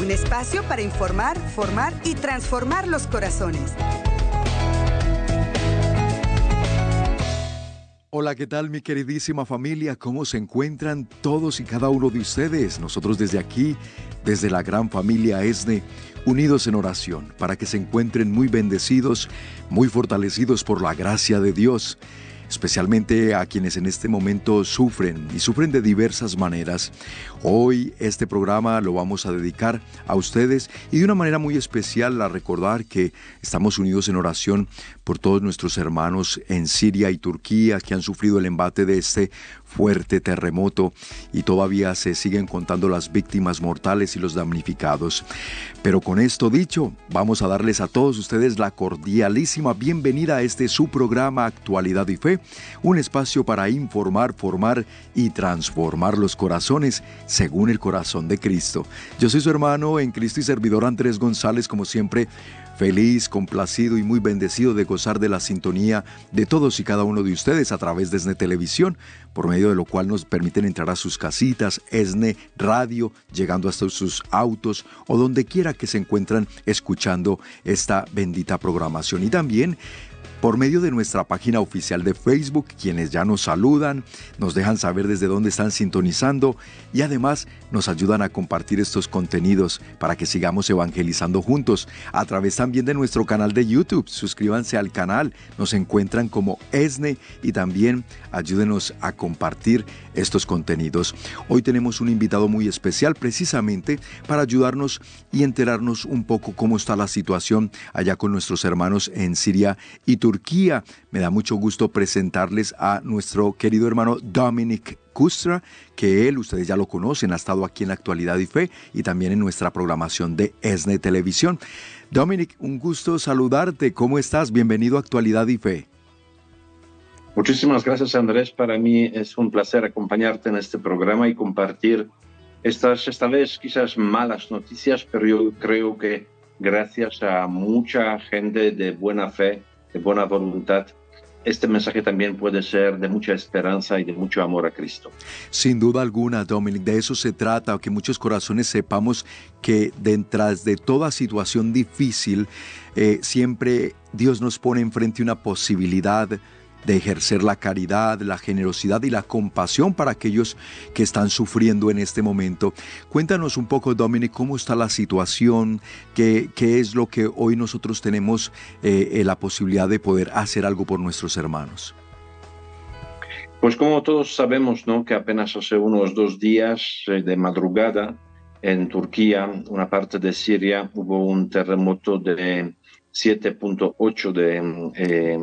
un espacio para informar, formar y transformar los corazones. Hola, ¿qué tal mi queridísima familia? ¿Cómo se encuentran todos y cada uno de ustedes? Nosotros desde aquí, desde la gran familia ESNE, unidos en oración, para que se encuentren muy bendecidos, muy fortalecidos por la gracia de Dios especialmente a quienes en este momento sufren y sufren de diversas maneras. Hoy este programa lo vamos a dedicar a ustedes y de una manera muy especial a recordar que estamos unidos en oración por todos nuestros hermanos en Siria y Turquía que han sufrido el embate de este fuerte terremoto y todavía se siguen contando las víctimas mortales y los damnificados. Pero con esto dicho, vamos a darles a todos ustedes la cordialísima bienvenida a este su programa Actualidad y Fe, un espacio para informar, formar y transformar los corazones según el corazón de Cristo. Yo soy su hermano en Cristo y servidor Andrés González, como siempre Feliz, complacido y muy bendecido de gozar de la sintonía de todos y cada uno de ustedes a través de ESNE Televisión, por medio de lo cual nos permiten entrar a sus casitas, ESNE Radio, llegando hasta sus autos o donde quiera que se encuentran escuchando esta bendita programación. Y también por medio de nuestra página oficial de Facebook, quienes ya nos saludan, nos dejan saber desde dónde están sintonizando y además nos ayudan a compartir estos contenidos para que sigamos evangelizando juntos a través también de nuestro canal de YouTube. Suscríbanse al canal, nos encuentran como ESNE y también ayúdenos a compartir estos contenidos. Hoy tenemos un invitado muy especial precisamente para ayudarnos y enterarnos un poco cómo está la situación allá con nuestros hermanos en Siria y Turquía. Me da mucho gusto presentarles a nuestro querido hermano Dominic Kustra, que él, ustedes ya lo conocen, ha estado aquí en actualidad y fe y también en nuestra programación de ESNE Televisión. Dominic, un gusto saludarte. ¿Cómo estás? Bienvenido a Actualidad y Fe. Muchísimas gracias Andrés. Para mí es un placer acompañarte en este programa y compartir estas, esta vez quizás malas noticias, pero yo creo que gracias a mucha gente de buena fe, de buena voluntad, este mensaje también puede ser de mucha esperanza y de mucho amor a Cristo. Sin duda alguna, Dominic, de eso se trata, que muchos corazones sepamos que detrás de toda situación difícil, eh, siempre Dios nos pone enfrente una posibilidad de ejercer la caridad, la generosidad y la compasión para aquellos que están sufriendo en este momento. Cuéntanos un poco, Dominic, cómo está la situación, qué, qué es lo que hoy nosotros tenemos eh, eh, la posibilidad de poder hacer algo por nuestros hermanos. Pues como todos sabemos, ¿no? que apenas hace unos dos días eh, de madrugada en Turquía, una parte de Siria, hubo un terremoto de 7.8 de eh,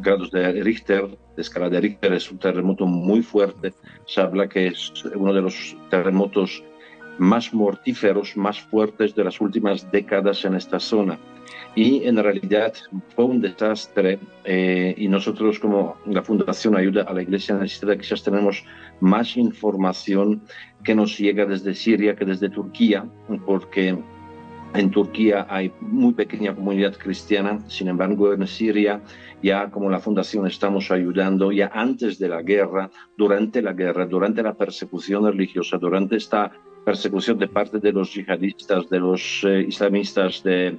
grados de Richter, de escala de Richter, es un terremoto muy fuerte. Se habla que es uno de los terremotos más mortíferos, más fuertes de las últimas décadas en esta zona. Y en realidad fue un desastre eh, y nosotros como la Fundación Ayuda a la Iglesia Necesitada quizás tenemos más información que nos llega desde Siria que desde Turquía, porque en Turquía hay muy pequeña comunidad cristiana, sin embargo en Siria ya como la fundación estamos ayudando ya antes de la guerra, durante la guerra, durante la persecución religiosa, durante esta persecución de parte de los yihadistas, de los eh, islamistas de,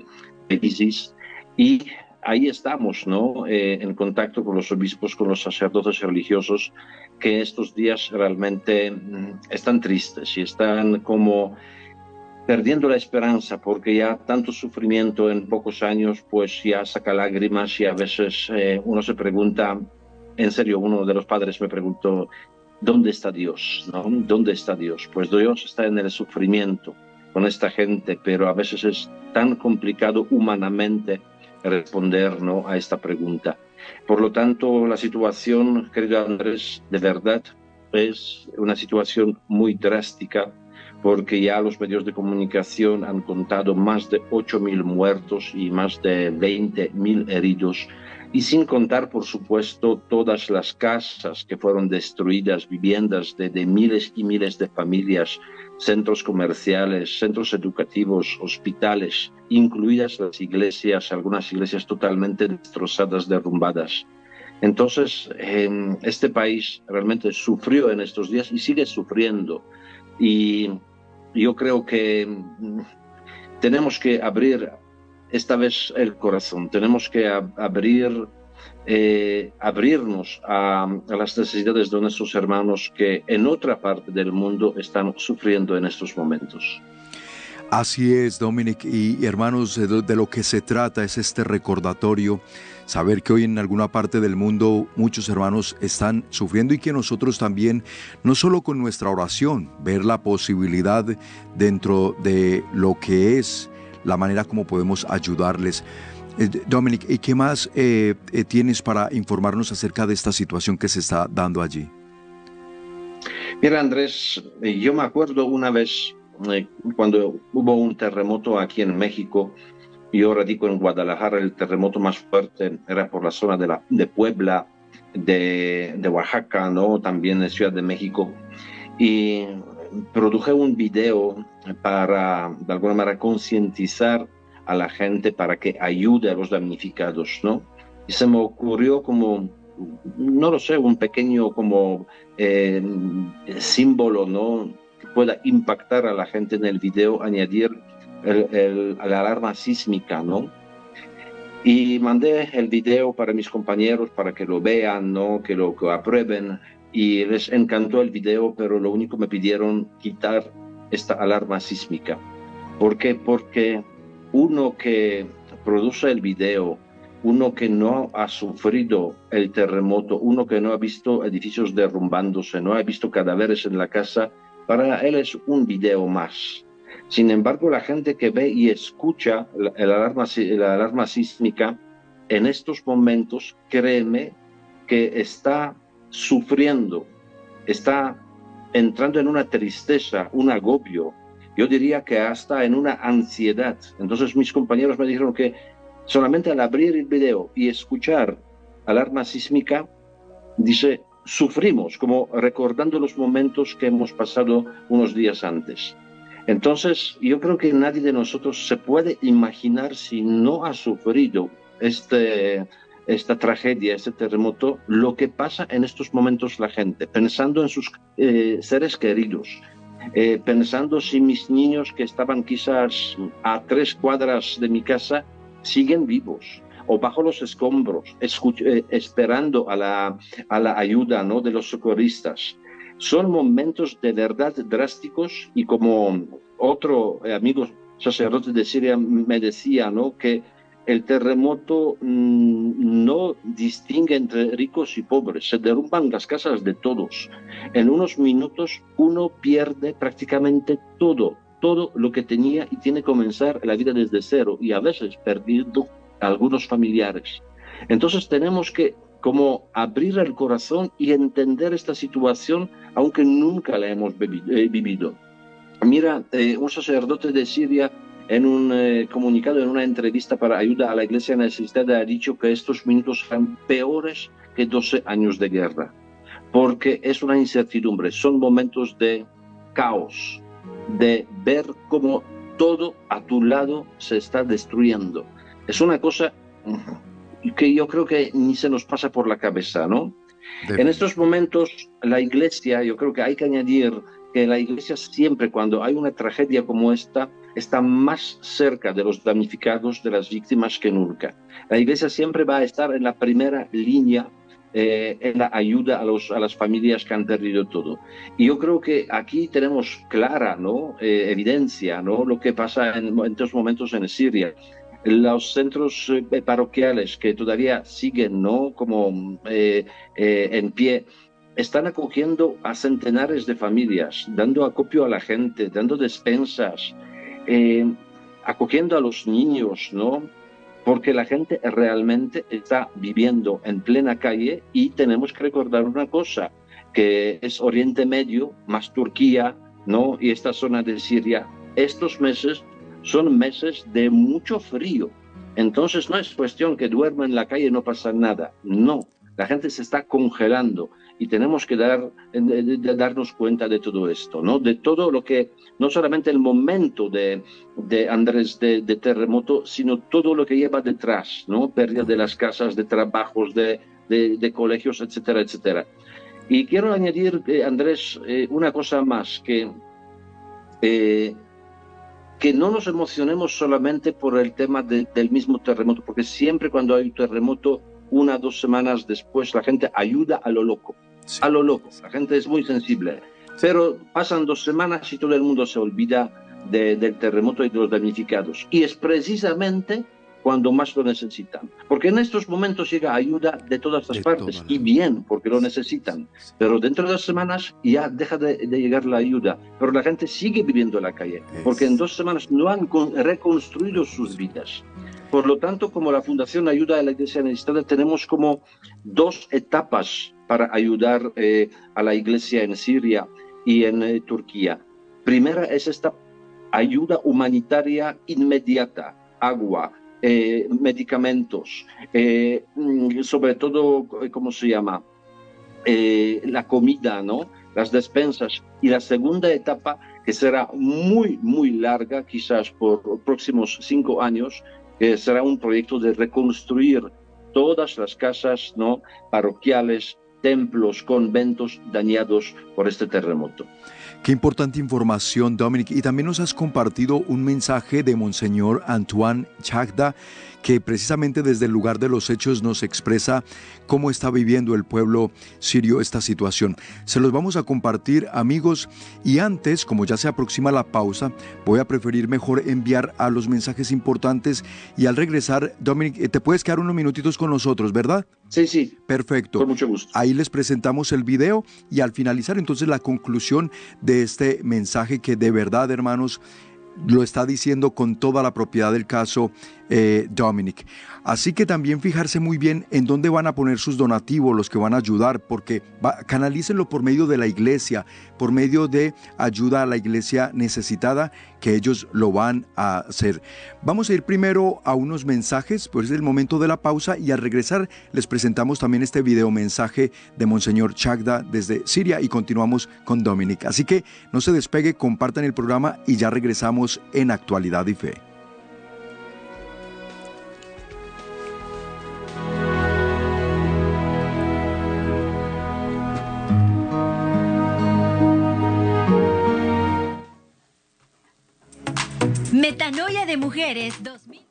ISIS y ahí estamos, ¿no? Eh, en contacto con los obispos, con los sacerdotes religiosos, que estos días realmente mm, están tristes y están como perdiendo la esperanza porque ya tanto sufrimiento en pocos años pues ya saca lágrimas y a veces eh, uno se pregunta, en serio, uno de los padres me preguntó, ¿dónde está Dios? ¿Dónde está Dios? Pues Dios está en el sufrimiento con esta gente, pero a veces es tan complicado humanamente responder a esta pregunta. Por lo tanto, la situación, querido Andrés, de verdad es una situación muy drástica porque ya los medios de comunicación han contado más de 8.000 muertos y más de 20.000 heridos, y sin contar, por supuesto, todas las casas que fueron destruidas, viviendas de, de miles y miles de familias, centros comerciales, centros educativos, hospitales, incluidas las iglesias, algunas iglesias totalmente destrozadas, derrumbadas. Entonces, este país realmente sufrió en estos días y sigue sufriendo. Y yo creo que mm, tenemos que abrir esta vez el corazón, tenemos que abrir, eh, abrirnos a, a, las necesidades de nuestros hermanos que en otra parte del mundo están sufriendo en estos momentos. Así es, Dominic, y, hermanos, de, lo que se trata es este recordatorio, saber que hoy en alguna parte del mundo muchos hermanos están sufriendo y que nosotros también, no solo con nuestra oración, ver la posibilidad dentro de lo que es la manera como podemos ayudarles. Eh, Dominic, ¿y qué más eh, eh, tienes para informarnos acerca de esta situación que se está dando allí? Mira, Andrés, yo me acuerdo una vez eh, cuando hubo un terremoto aquí en México, yo radico en Guadalajara, el terremoto más fuerte era por la zona de, la, de Puebla, de, de Oaxaca, ¿no? también en Ciudad de México. Y produje un video para, de alguna manera, concientizar a la gente para que ayude a los damnificados, ¿no? Y se me ocurrió como, no lo sé, un pequeño como eh, símbolo, ¿no? Pueda impactar a la gente en el video, añadir el, la alarma sísmica, ¿no? Y mandé el video para mis compañeros para que lo vean, ¿no? Que lo que aprueben. Y les encantó el video, pero lo único me pidieron quitar esta alarma sísmica. ¿Por qué? Porque uno que produce el video, uno que no ha sufrido el terremoto, uno que no ha visto edificios derrumbándose, no ha visto cadáveres en la casa, para él es un video más. Sin embargo, la gente que ve y escucha la, alarma, la alarma sísmica, en estos momentos, créeme que está sufriendo, está entrando en una tristeza, un agobio, yo diría que hasta en una ansiedad. Entonces mis compañeros me dijeron que solamente al abrir el video y escuchar alarma sísmica, dice, sufrimos, como recordando los momentos que hemos pasado unos días antes. Entonces, yo creo que nadie de nosotros se puede imaginar si no ha sufrido este, esta tragedia, este terremoto, lo que pasa en estos momentos la gente, pensando en sus eh, seres queridos, eh, pensando si mis niños que estaban quizás a tres cuadras de mi casa siguen vivos, o bajo los escombros, eh, esperando a la, a la ayuda ¿no? de los socorristas. Son momentos de verdad drásticos y como otro amigo sacerdote de Siria me decía, ¿no? que el terremoto mm, no distingue entre ricos y pobres, se derrumban las casas de todos. En unos minutos uno pierde prácticamente todo, todo lo que tenía y tiene que comenzar la vida desde cero y a veces perdiendo algunos familiares. Entonces tenemos que como abrir el corazón y entender esta situación, aunque nunca la hemos eh, vivido. Mira, eh, un sacerdote de Siria en un eh, comunicado, en una entrevista para ayuda a la iglesia necesitada, ha dicho que estos minutos son peores que 12 años de guerra, porque es una incertidumbre, son momentos de caos, de ver cómo todo a tu lado se está destruyendo es una cosa que yo creo que ni se nos pasa por la cabeza, ¿no? En estos momentos, la iglesia, yo creo que hay que añadir que la iglesia siempre, cuando hay una tragedia como esta, está más cerca de los damnificados, de las víctimas que nunca. La iglesia siempre va a estar en la primera línea eh, en la ayuda a, los, a las familias que han perdido todo. Y yo creo que aquí tenemos clara ¿no? Eh, evidencia, ¿no? lo que pasa en, en estos momentos en Siria los centros eh, parroquiales que todavía siguen ¿no? como eh, eh, en pie, están acogiendo a centenares de familias, dando acopio a la gente, dando despensas, acogiendo a los niños, ¿no? Porque la gente realmente está viviendo en plena calle y tenemos que recordar una cosa, que es Oriente Medio, más Turquía, ¿no? Y esta zona de Siria. Estos meses son meses de mucho frío. Entonces no es cuestión que duerma en la calle y no pasa nada. No, la gente se está congelando y tenemos que dar, de, darnos cuenta de todo esto, ¿no? De todo lo que, no solamente el momento de, de Andrés de, terremoto, sino todo lo que lleva detrás, ¿no? Pérdida de las casas, de trabajos, de, colegios, etcétera, etcétera. Y quiero añadir, eh, Andrés, eh, una cosa más, que eh, que no nos emocionemos solamente por el tema del mismo terremoto, porque siempre cuando hay un terremoto, una o dos semanas después, la gente ayuda a lo loco, a lo loco. La gente es muy sensible. Pero pasan dos semanas y todo el mundo se olvida del terremoto y de los damnificados. Y es precisamente cuando más lo necesitan. Porque en estos momentos llega ayuda de todas las partes y bien, porque lo necesitan. Pero dentro de dos semanas ya deja de, llegar la ayuda. Pero la gente sigue viviendo en la calle, porque en dos semanas no han reconstruido sus vidas. Por lo tanto, como la Fundación Ayuda a la Iglesia Necesitada, tenemos como dos etapas para ayudar eh, a la Iglesia en Siria y en eh, Turquía. Primera es esta ayuda humanitaria inmediata, agua, eh, medicamentos, eh, mm, sobre todo, eh, ¿cómo se llama? la comida, ¿no? Las despensas. Y la segunda etapa, que será muy, muy larga, quizás por próximos cinco años, será un proyecto de reconstruir todas las casas ¿no? parroquiales, templos, conventos dañados por este terremoto. Qué importante información, Dominic. Y también nos has compartido un mensaje de Monseñor Antoine Chagda que precisamente desde el lugar de los hechos nos expresa cómo está viviendo el pueblo sirio esta situación. Se los vamos a compartir amigos y antes, como ya se aproxima la pausa, voy a preferir mejor enviar a los mensajes importantes y al regresar, Dominic, eh, te puedes quedar unos minutitos con nosotros, ¿verdad? Sí, sí. Perfecto. Con mucho gusto. Ahí les presentamos el video y al finalizar entonces la conclusión de este mensaje que de verdad, hermanos, lo está diciendo con toda la propiedad del caso eh, Dominic. Así que también fijarse muy bien en dónde van a poner sus donativos, los que van a ayudar, porque canalícenlo por medio de la iglesia, por medio de ayuda a la iglesia necesitada, que ellos lo van a hacer. Vamos a ir primero a unos mensajes, pues es el momento de la pausa y al regresar les presentamos también este video mensaje de Monseñor Chagda desde Siria y continuamos con Dominic. Así que no se despegue, compartan el programa y ya regresamos en Actualidad y Fe. Metanoia de Mujeres 2000.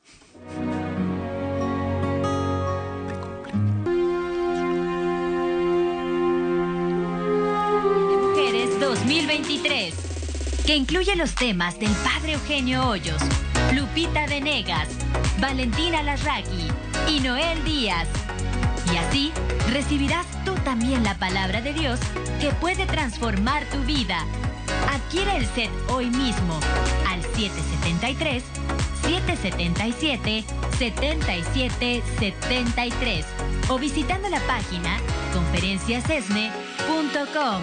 Mujeres 2023, que incluye los temas del Padre Eugenio Hoyos, Lupita Venegas, Valentina Larraqui y Noel Díaz. Y así recibirás tú también la palabra de Dios que puede transformar tu vida Adquiere el set hoy mismo al 773 777 7773 o visitando la página conferenciasesne.com.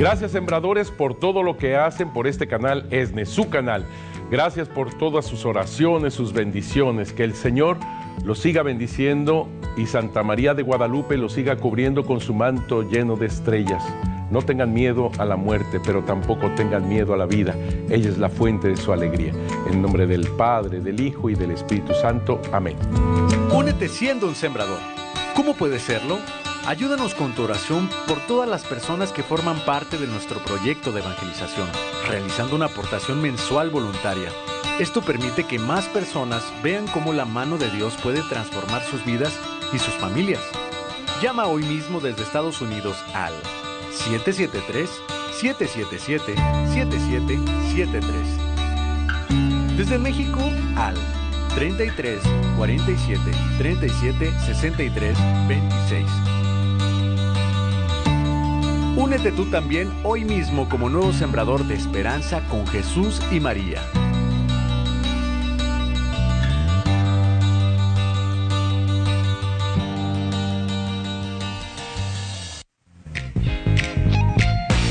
Gracias sembradores por todo lo que hacen por este canal ESNE, su canal. Gracias por todas sus oraciones, sus bendiciones. Que el Señor los siga bendiciendo y Santa María de Guadalupe los siga cubriendo con su manto lleno de estrellas. No tengan miedo a la muerte, pero tampoco tengan miedo a la vida. Ella es la fuente de su alegría. En nombre del Padre, del Hijo y del Espíritu Santo. Amén. Únete siendo un sembrador. ¿Cómo puedes serlo? Ayúdanos con tu oración por todas las personas que forman parte de nuestro proyecto de evangelización, realizando una aportación mensual voluntaria. Esto permite que más personas vean cómo la mano de Dios puede transformar sus vidas y sus familias. Llama hoy mismo desde Estados Unidos al 773-777-7773. Desde México al 33 47 37 63 26. Únete tú también hoy mismo como nuevo sembrador de esperanza con Jesús y María.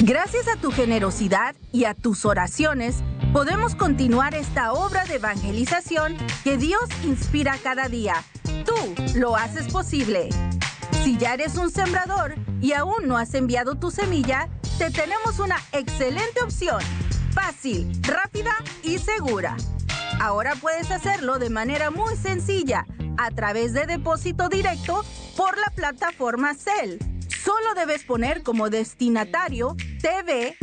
Gracias a tu generosidad y a tus oraciones, podemos continuar esta obra de evangelización que Dios inspira cada día. Tú lo haces posible. Si ya eres un sembrador y aún no has enviado tu semilla, te tenemos una excelente opción. Fácil, rápida y segura. Ahora puedes hacerlo de manera muy sencilla a través de depósito directo por la plataforma Cell. Solo debes poner como destinatario tv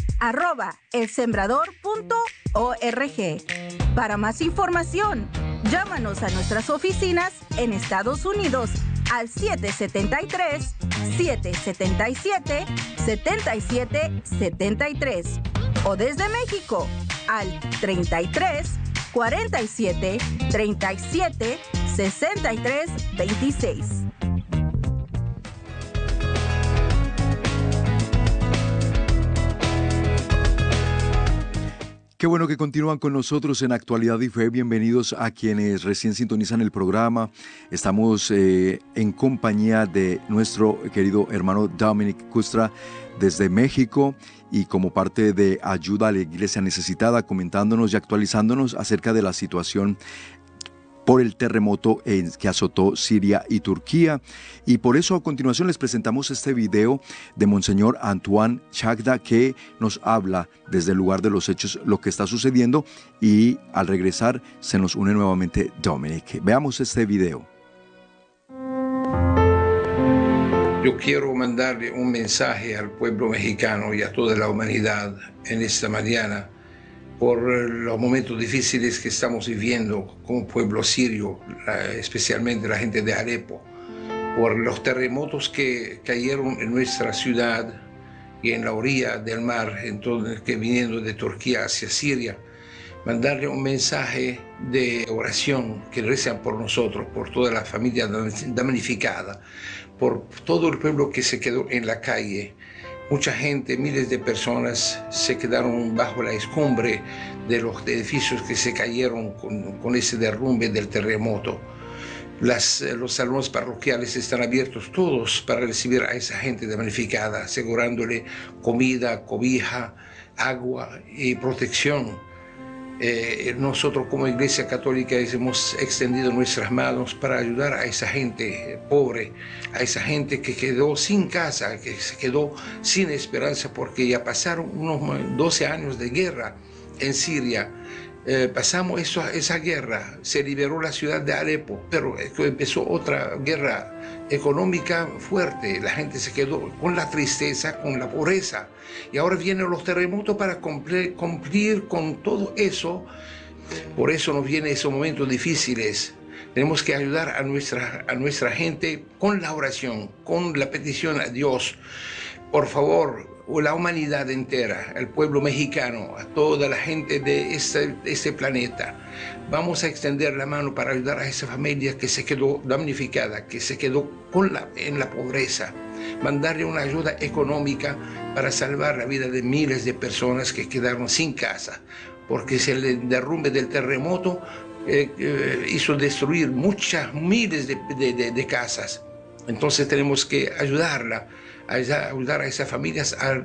Para más información, llámanos a nuestras oficinas en Estados Unidos al 773 777 7773 o desde México al 33 47 37 63 26. Qué bueno que continúan con nosotros en Actualidad y Fe. Bienvenidos a quienes recién sintonizan el programa. Estamos eh, en compañía de nuestro querido hermano Dominic Custra desde México y como parte de ayuda a la iglesia necesitada, comentándonos y actualizándonos acerca de la situación por el terremoto que azotó Siria y Turquía. Y por eso a continuación les presentamos este video de Monseñor Antoine Chagda que nos habla desde el lugar de los hechos lo que está sucediendo y al regresar se nos une nuevamente Dominic. Veamos este video. Yo quiero mandarle un mensaje al pueblo mexicano y a toda la humanidad en esta mañana por los momentos difíciles que estamos viviendo como pueblo sirio, especialmente la gente de Alepo, por los terremotos que cayeron en nuestra ciudad y en la orilla del mar, entonces, que viniendo de Turquía hacia Siria, mandarle un mensaje de oración, que rezan por nosotros, por toda la familia damnificada, por todo el pueblo que se quedó en la calle, Mucha gente, miles de personas se quedaron bajo la escumbre de los edificios que se cayeron con, ese derrumbe del terremoto. Las, los salones parroquiales están abiertos todos para recibir a esa gente damnificada, asegurándole comida, cobija, agua y protección. Eh, nosotros como Iglesia Católica hemos extendido nuestras manos para ayudar a esa gente pobre, a esa gente que quedó sin casa, que se quedó sin esperanza porque ya pasaron unos 12 años de guerra en Siria eh, pasamos esa guerra, se liberó la ciudad de Alepo, pero empezó otra guerra económica fuerte, la gente se quedó con la tristeza, con la pobreza, y ahora vienen los terremotos para cumplir, cumplir con todo eso, por eso nos vienen esos momentos difíciles. Tenemos que ayudar a nuestra, a nuestra gente con la oración, con la petición a Dios. Por favor, o la humanidad entera, al pueblo mexicano, a toda la gente de este, este, planeta. Vamos a extender la mano para ayudar a esa familia que se quedó damnificada, que se quedó con la, en la pobreza. Mandarle una ayuda económica para salvar la vida de miles de personas que quedaron sin casa, porque el derrumbe del terremoto eh, eh, hizo destruir muchas miles de, de casas. Entonces tenemos que ayudarla ayudar a esas familias a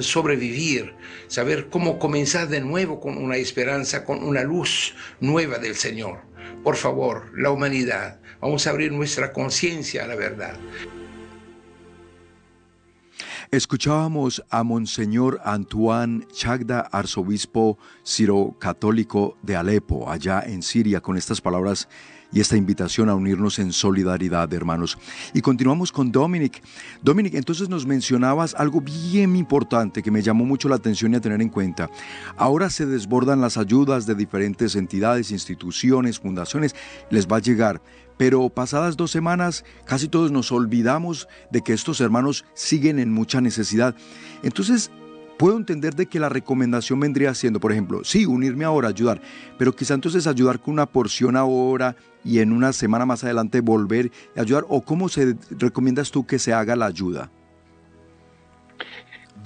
sobrevivir, saber cómo comenzar de nuevo con una esperanza, con una luz nueva del Señor. Por favor, la humanidad, vamos a abrir nuestra conciencia a la verdad. Escuchábamos a Monseñor Antoine Chagda, arzobispo ciro-católico de Alepo, allá en Siria, con estas palabras y esta invitación a unirnos en solidaridad, hermanos. Y continuamos con Dominic. Dominic, entonces nos mencionabas algo bien importante que me llamó mucho la atención y a tener en cuenta. Ahora se desbordan las ayudas de diferentes entidades, instituciones, fundaciones, les va a llegar. Pero pasadas dos semanas casi todos nos olvidamos de que estos hermanos siguen en mucha necesidad. Entonces, puedo entender de que la recomendación vendría siendo, por ejemplo, sí, unirme ahora, ayudar, pero quizá entonces ayudar con una porción ahora y en una semana más adelante volver a ayudar, o cómo se recomiendas tú que se haga la ayuda?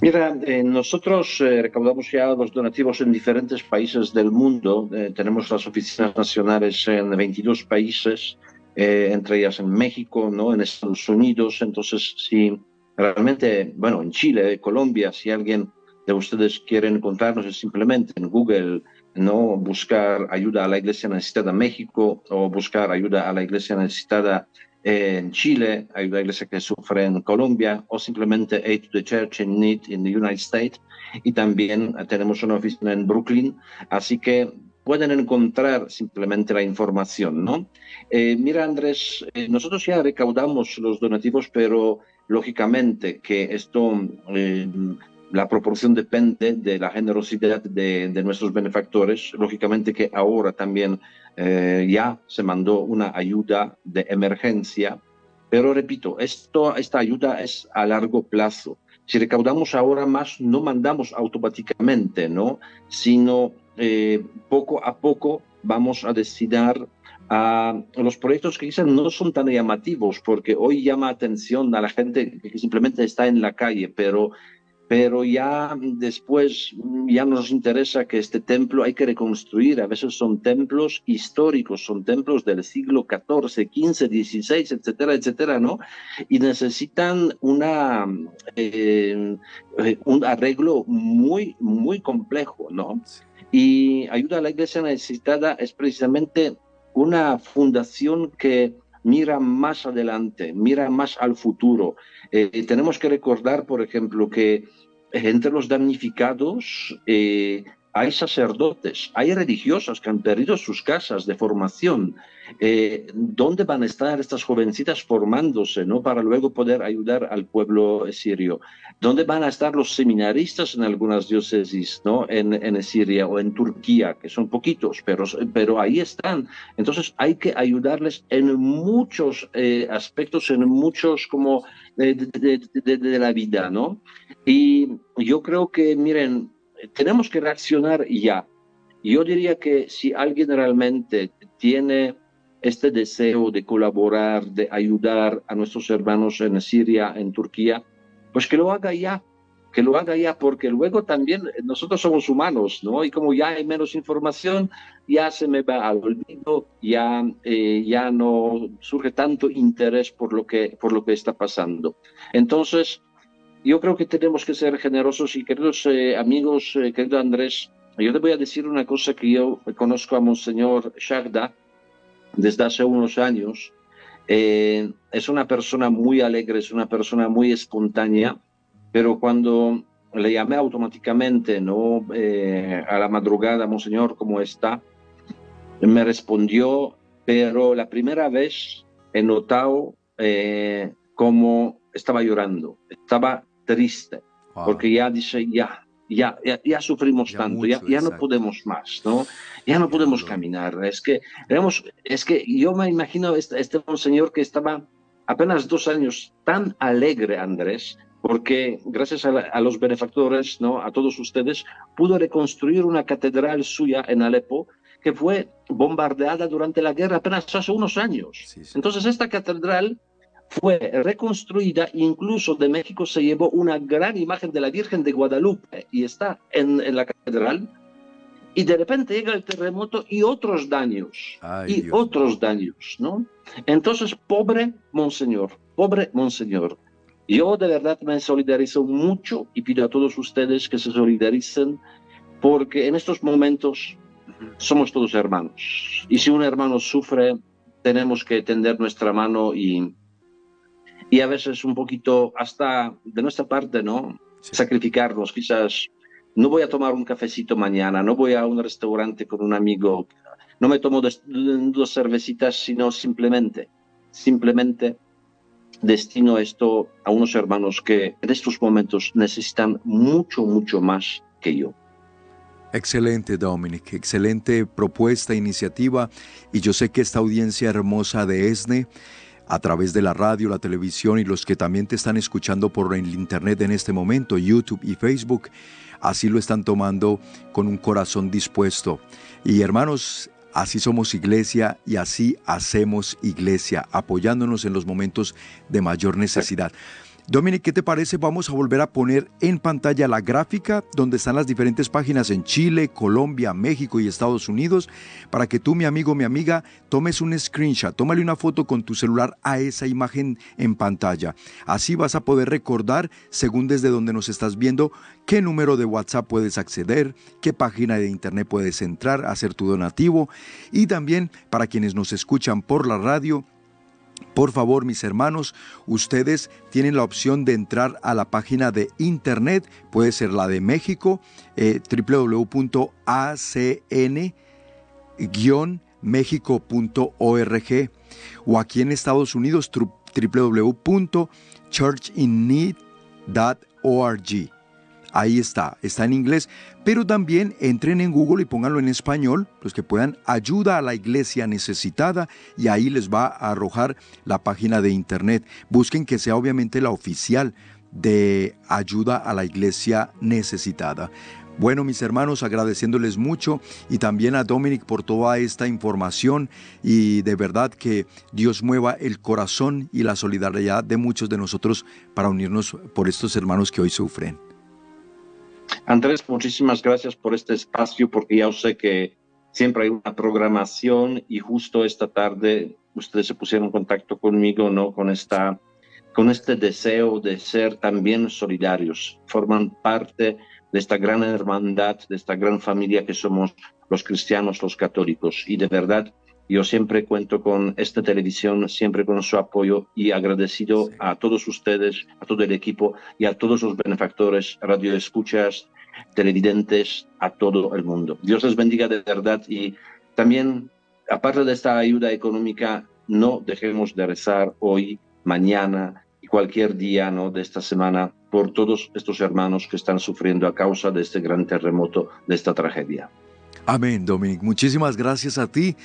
Mira, eh, nosotros eh, recaudamos ya los donativos en diferentes países del mundo. Eh, tenemos las oficinas nacionales en 22 países, entre ellas en México, ¿no? en Estados Unidos. Entonces, si realmente, bueno, en Chile, Colombia, si alguien de ustedes quieren encontrarnos, es simplemente en Google no buscar ayuda a la iglesia necesitada en México o buscar ayuda a la iglesia necesitada en Chile, ayuda a la iglesia que sufre en Colombia o simplemente Aid to the Church in Need in the United States. Y también tenemos una oficina en Brooklyn, así que pueden encontrar simplemente la información, ¿no? Eh, mira, Andrés, eh, nosotros ya recaudamos los donativos, pero lógicamente que esto, la proporción depende de la generosidad de, de, nuestros benefactores. Lógicamente que ahora también ya se mandó una ayuda de emergencia, pero repito, esto, esta ayuda es a largo plazo si recaudamos ahora más, no mandamos automáticamente, ¿no? Sino eh, poco a poco vamos a destinar a los proyectos que quizás no son tan llamativos, porque hoy llama atención a la gente que simplemente está en la calle, pero pero ya después ya nos interesa que este templo hay que reconstruir. A veces son templos históricos, son templos del siglo XIV, XV, XVI, etcétera, etcétera, ¿no? Y necesitan una, eh, un arreglo muy, muy complejo, ¿no? Y ayuda a la iglesia necesitada es precisamente una fundación que mira más adelante, mira más al futuro. Eh, tenemos que recordar, por ejemplo, que entre los damnificados eh, hay sacerdotes, hay religiosas que han perdido sus casas de formación. Eh, ¿Dónde van a estar estas jovencitas formándose ¿no? para luego poder ayudar al pueblo sirio? ¿Dónde van a estar los seminaristas en algunas diócesis ¿no? en, en Siria o en Turquía, que son poquitos, pero, pero ahí están? Entonces hay que ayudarles en muchos eh, aspectos, en muchos como de, de, de la vida, ¿no? Y yo creo que, miren, tenemos que reaccionar ya. Yo diría que si alguien realmente tiene este deseo de colaborar, de ayudar a nuestros hermanos en Siria, en Turquía, pues que lo haga ya, que lo haga ya, porque luego también nosotros somos humanos, ¿no? Y como ya hay menos información, ya se me va al olvido, ya, eh, ya no surge tanto interés por lo, que, por lo que está pasando. Entonces, yo creo que tenemos que ser generosos y queridos eh, amigos, eh, querido Andrés, yo te voy a decir una cosa que yo conozco a Monseñor Shagda desde hace unos años. Eh, es una persona muy alegre, es una persona muy espontánea, pero cuando le llamé automáticamente, ¿no? a la madrugada, Monseñor, ¿cómo está? Me respondió, pero la primera vez he notado cómo estaba llorando, estaba triste, porque ya dice, ya, ya, ya, sufrimos tanto, ya, ya no podemos más, ¿no? Ya no podemos caminar. Es que, es que yo me imagino este, este señor que estaba apenas dos años tan alegre, Andrés, porque gracias a, los benefactores, ¿no? a todos ustedes, pudo reconstruir una catedral suya en Alepo que fue bombardeada durante la guerra apenas hace unos años. Entonces esta catedral fue reconstruida, incluso de México se llevó una gran imagen de la Virgen de Guadalupe y está en, en la catedral. Y de repente llega el terremoto y otros daños, y otros daños, ¿no? Entonces, pobre Monseñor, pobre Monseñor, yo de verdad me solidarizo mucho y pido a todos ustedes que se solidaricen porque en estos momentos somos todos hermanos. Y si un hermano sufre, tenemos que tender nuestra mano y y a veces un poquito hasta de nuestra parte, ¿no? Sacrificarnos, quizás no voy a tomar un cafecito mañana, no voy a un restaurante con un amigo, no me tomo dos, cervecitas, sino simplemente, simplemente destino esto a unos hermanos que en estos momentos necesitan mucho, mucho más que yo. Excelente, Dominic. Excelente propuesta, iniciativa. Y yo sé que esta audiencia hermosa de ESNE a través de la radio, la televisión y los que también te están escuchando por el internet en este momento, YouTube y Facebook, así lo están tomando con un corazón dispuesto. Y hermanos, Así somos iglesia y así hacemos iglesia, apoyándonos en los momentos de mayor necesidad. Dominic, ¿qué te parece? Vamos a volver a poner en pantalla la gráfica donde están las diferentes páginas en Chile, Colombia, México y Estados Unidos para que tú, mi amigo, mi amiga, tomes un screenshot, tómale una foto con tu celular a esa imagen en pantalla. Así vas a poder recordar, según desde donde nos estás viendo, qué número de WhatsApp puedes acceder, qué página de internet puedes entrar, hacer tu donativo y también para quienes nos escuchan por la radio, por favor, mis hermanos, ustedes tienen la opción de entrar a la página de internet, puede ser la de México, eh, www.acn church-mexico.org o aquí en Estados Unidos www.churchinneed.org. Ahí está, está en inglés, pero también entren en Google y pónganlo en español, los que puedan, ayuda a la iglesia necesitada y ahí les va a arrojar la página de internet. Busquen que sea obviamente la oficial de ayuda a la iglesia necesitada. Bueno, mis hermanos, agradeciéndoles mucho y también a Dominic por toda esta información y de verdad que Dios mueva el corazón y la solidaridad de muchos de nosotros para unirnos por estos hermanos que hoy sufren. Andrés, muchísimas gracias por este espacio porque ya sé que siempre hay una programación y justo esta tarde ustedes se pusieron en contacto conmigo, ¿no? Con esta con este deseo de ser también solidarios, forman parte de esta gran hermandad, de esta gran familia que somos los cristianos, los católicos. Y de verdad, yo siempre cuento con esta televisión, siempre con su apoyo y agradecido a todos ustedes, a todo el equipo y a todos los benefactores, radioescuchas, televidentes, a todo el mundo. Dios les bendiga de verdad y también, aparte de esta ayuda económica, no dejemos de rezar hoy, mañana y cualquier día ¿no? de esta semana por todos estos hermanos que están sufriendo a causa de este gran terremoto, de esta tragedia. Amén, Dominic. Muchísimas gracias a ti.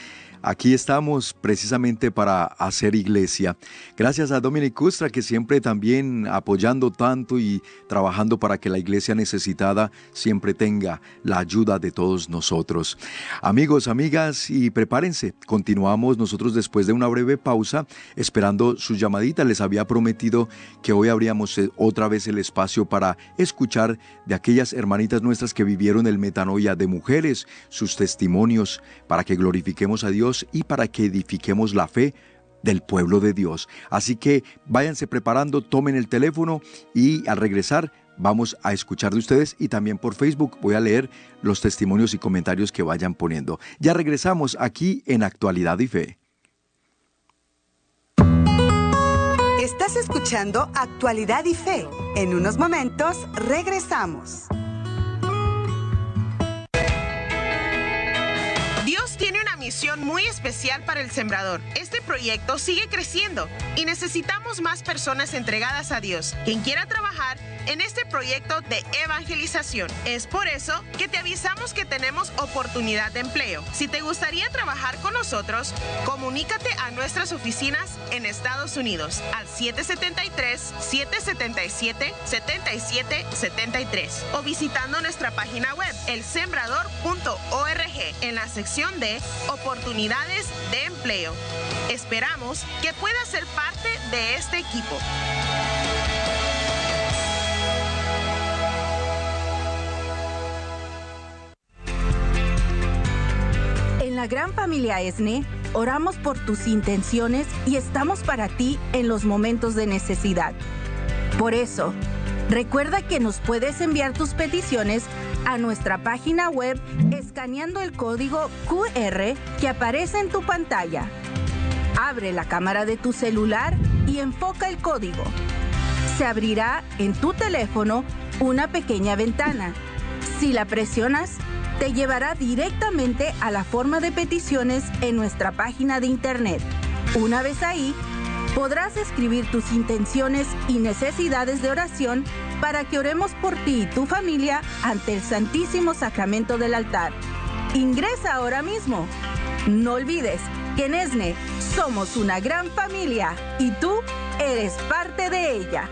Aquí estamos precisamente para hacer iglesia. Gracias a Dominic Custra que siempre también apoyando tanto y trabajando para que la iglesia necesitada siempre tenga la ayuda de todos nosotros. Amigos, amigas, y prepárense. Continuamos nosotros después de una breve pausa esperando su llamadita. Les había prometido que hoy abríamos eh, otra vez el espacio para escuchar de aquellas hermanitas nuestras que vivieron el metanoia de mujeres, sus testimonios, para que glorifiquemos a Dios y para que edifiquemos la fe del pueblo de Dios. Así que váyanse preparando, tomen el teléfono y al regresar vamos a escuchar de ustedes y también por Facebook voy a leer los testimonios y comentarios que vayan poniendo. Ya regresamos aquí en Actualidad y Fe. Estás escuchando Actualidad y Fe. En unos momentos regresamos. Muy especial para el sembrador. Este proyecto sigue creciendo y necesitamos más personas entregadas a Dios. Quien quiera trabajar en este proyecto de evangelización. Es por eso que te avisamos que tenemos oportunidad de empleo. Si te gustaría trabajar con nosotros, comunícate a nuestras oficinas en Estados Unidos al 773-777-7773 o visitando nuestra página web elsembrador.org en la sección de oportunidades de empleo. Esperamos que puedas ser parte de este equipo. En la gran familia ESNE, oramos por tus intenciones y estamos para ti en los momentos de necesidad. Por eso, recuerda que nos puedes enviar tus peticiones a nuestra página web escaneando el código QR que aparece en tu pantalla. Abre la cámara de tu celular y enfoca el código. Se abrirá en tu teléfono una pequeña ventana. Si la presionas, te llevará directamente a la forma de peticiones en nuestra página de internet. Una vez ahí, podrás escribir tus intenciones y necesidades de oración para que oremos por ti y tu familia ante el Santísimo Sacramento del altar. Ingresa ahora mismo. No olvides que en ESNE somos una gran familia y tú eres parte de ella.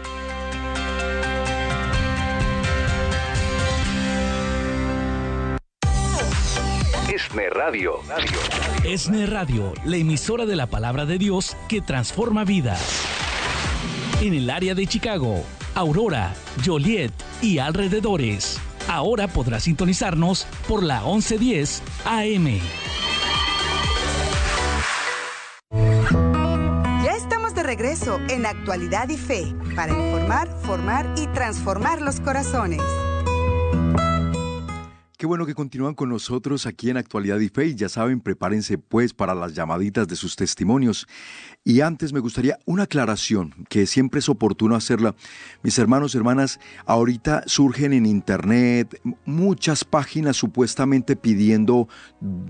ESNE Radio. ESNE Radio, la emisora de la palabra de Dios que transforma vidas. En el área de Chicago, Aurora, Joliet y alrededores. Ahora podrás sintonizarnos por la 1110 AM. Ya estamos de regreso en Actualidad y Fe para informar, formar y transformar los corazones. Qué bueno que continúan con nosotros aquí en Actualidad y Fe. Ya saben, prepárense pues para las llamaditas de sus testimonios. Y antes me gustaría una aclaración, que siempre es oportuno hacerla. Mis hermanos, hermanas, ahorita surgen en Internet muchas páginas supuestamente pidiendo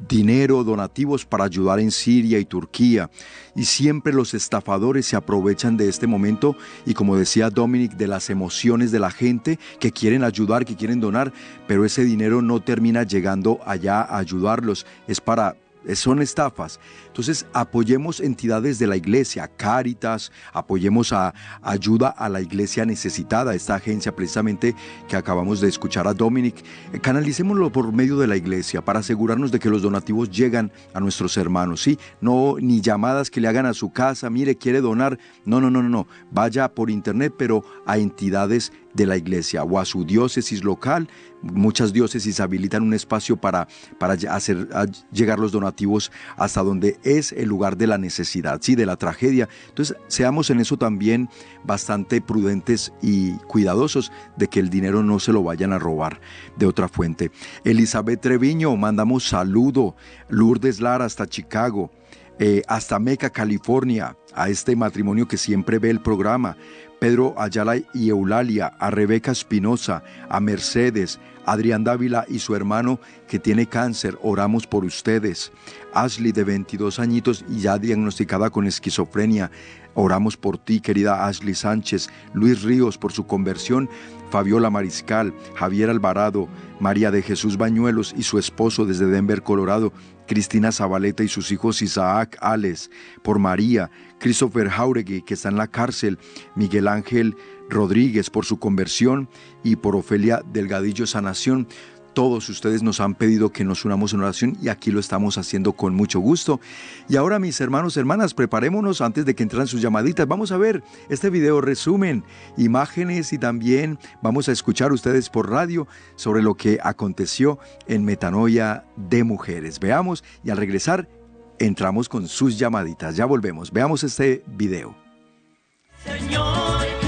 dinero, donativos para ayudar en Siria y Turquía. Y siempre los estafadores se aprovechan de este momento y como decía Dominic, de las emociones de la gente que quieren ayudar, que quieren donar, pero ese dinero no termina llegando allá a ayudarlos. Es para son estafas. Entonces apoyemos entidades de la iglesia, Cáritas, apoyemos a ayuda a la iglesia necesitada, esta agencia precisamente que acabamos de escuchar a Dominic. Canalicémoslo por medio de la iglesia para asegurarnos de que los donativos llegan a nuestros hermanos, ¿sí? No ni llamadas que le hagan a su casa, mire, quiere donar. No, no, no, no, no. Vaya por internet, pero a entidades de la iglesia o a su diócesis local. Muchas diócesis habilitan un espacio para, para hacer llegar los donativos hasta donde es el lugar de la necesidad, ¿sí? de la tragedia. Entonces, seamos en eso también bastante prudentes y cuidadosos de que el dinero no se lo vayan a robar de otra fuente. Elizabeth Treviño, mandamos saludo. Lourdes Lara hasta Chicago. Eh, hasta Meca, California, a este matrimonio que siempre ve el programa. Pedro Ayala y Eulalia, a Rebeca Espinosa, a Mercedes, Adrián Dávila y su hermano que tiene cáncer, oramos por ustedes. Ashley de 22 añitos y ya diagnosticada con esquizofrenia, oramos por ti, querida Ashley Sánchez, Luis Ríos por su conversión, Fabiola Mariscal, Javier Alvarado, María de Jesús Bañuelos y su esposo desde Denver, Colorado, Cristina Zabaleta y sus hijos Isaac, Alex, por María, Christopher Jauregui, que está en la cárcel, Miguel Ángel Rodríguez por su conversión y por Ofelia Delgadillo Sanación. Todos ustedes nos han pedido que nos unamos en oración y aquí lo estamos haciendo con mucho gusto. Y ahora mis hermanos, hermanas, preparémonos antes de que entren sus llamaditas. Vamos a ver este video resumen, imágenes y también vamos a escuchar ustedes por radio sobre lo que aconteció en Metanoia de Mujeres. Veamos y al regresar entramos con sus llamaditas. Ya volvemos. Veamos este video. Señor,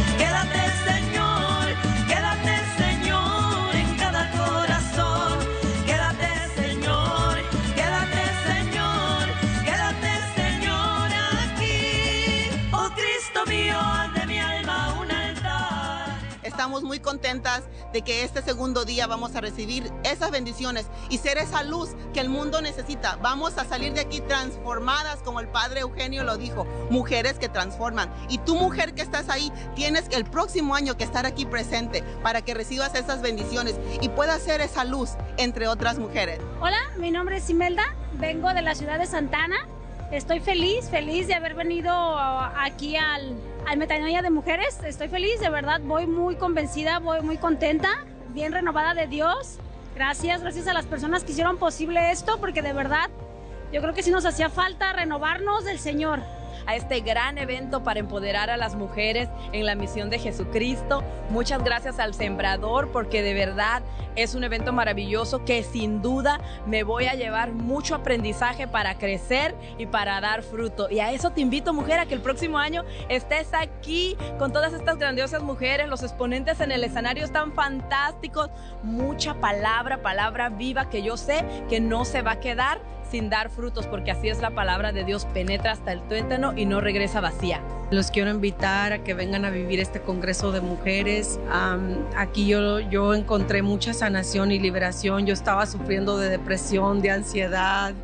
Estamos muy contentas de que este segundo día vamos a recibir esas bendiciones y ser esa luz que el mundo necesita. Vamos a salir de aquí transformadas, como el Padre Eugenio lo dijo, mujeres que transforman. Y tú mujer que estás ahí, tienes el próximo año que estar aquí presente para que recibas esas bendiciones y puedas ser esa luz entre otras mujeres. Hola, mi nombre es Imelda, vengo de la ciudad de Santana. Estoy feliz, feliz de haber venido aquí al, al Metanoia de Mujeres. Estoy feliz, de verdad, voy muy convencida, voy muy contenta, bien renovada de Dios. Gracias, gracias a las personas que hicieron posible esto, porque de verdad yo creo que sí nos hacía falta renovarnos del Señor a este gran evento para empoderar a las mujeres en la misión de Jesucristo. Muchas gracias al Sembrador porque de verdad es un evento maravilloso que sin duda me voy a llevar mucho aprendizaje para crecer y para dar fruto. Y a eso te invito, mujer, a que el próximo año estés aquí con todas estas grandiosas mujeres. Los exponentes en el escenario están fantásticos. Mucha palabra, palabra viva que yo sé que no se va a quedar sin dar frutos, porque así es la palabra de Dios, penetra hasta el tuétano y no regresa vacía. Los quiero invitar a que vengan a vivir este Congreso de Mujeres. aquí yo, yo encontré mucha sanación y liberación. Yo estaba sufriendo de depresión, de ansiedad,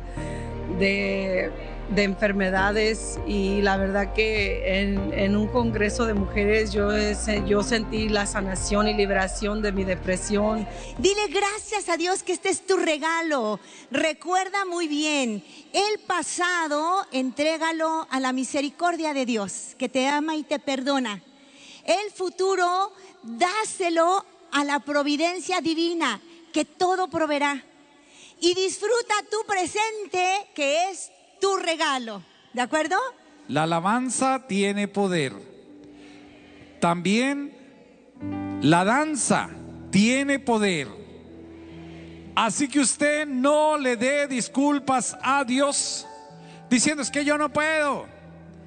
de de enfermedades y la verdad que en, un congreso de mujeres yo, yo sentí la sanación y liberación de mi depresión. Dile gracias a Dios que este es tu regalo. Recuerda muy bien, el pasado entrégalo a la misericordia de Dios, que te ama y te perdona. El futuro dáselo a la providencia divina, que todo proveerá. Y disfruta tu presente, que es tu regalo. ¿De acuerdo? La alabanza tiene poder. También la danza tiene poder. Así que usted no le dé disculpas a Dios diciendo es que yo no puedo,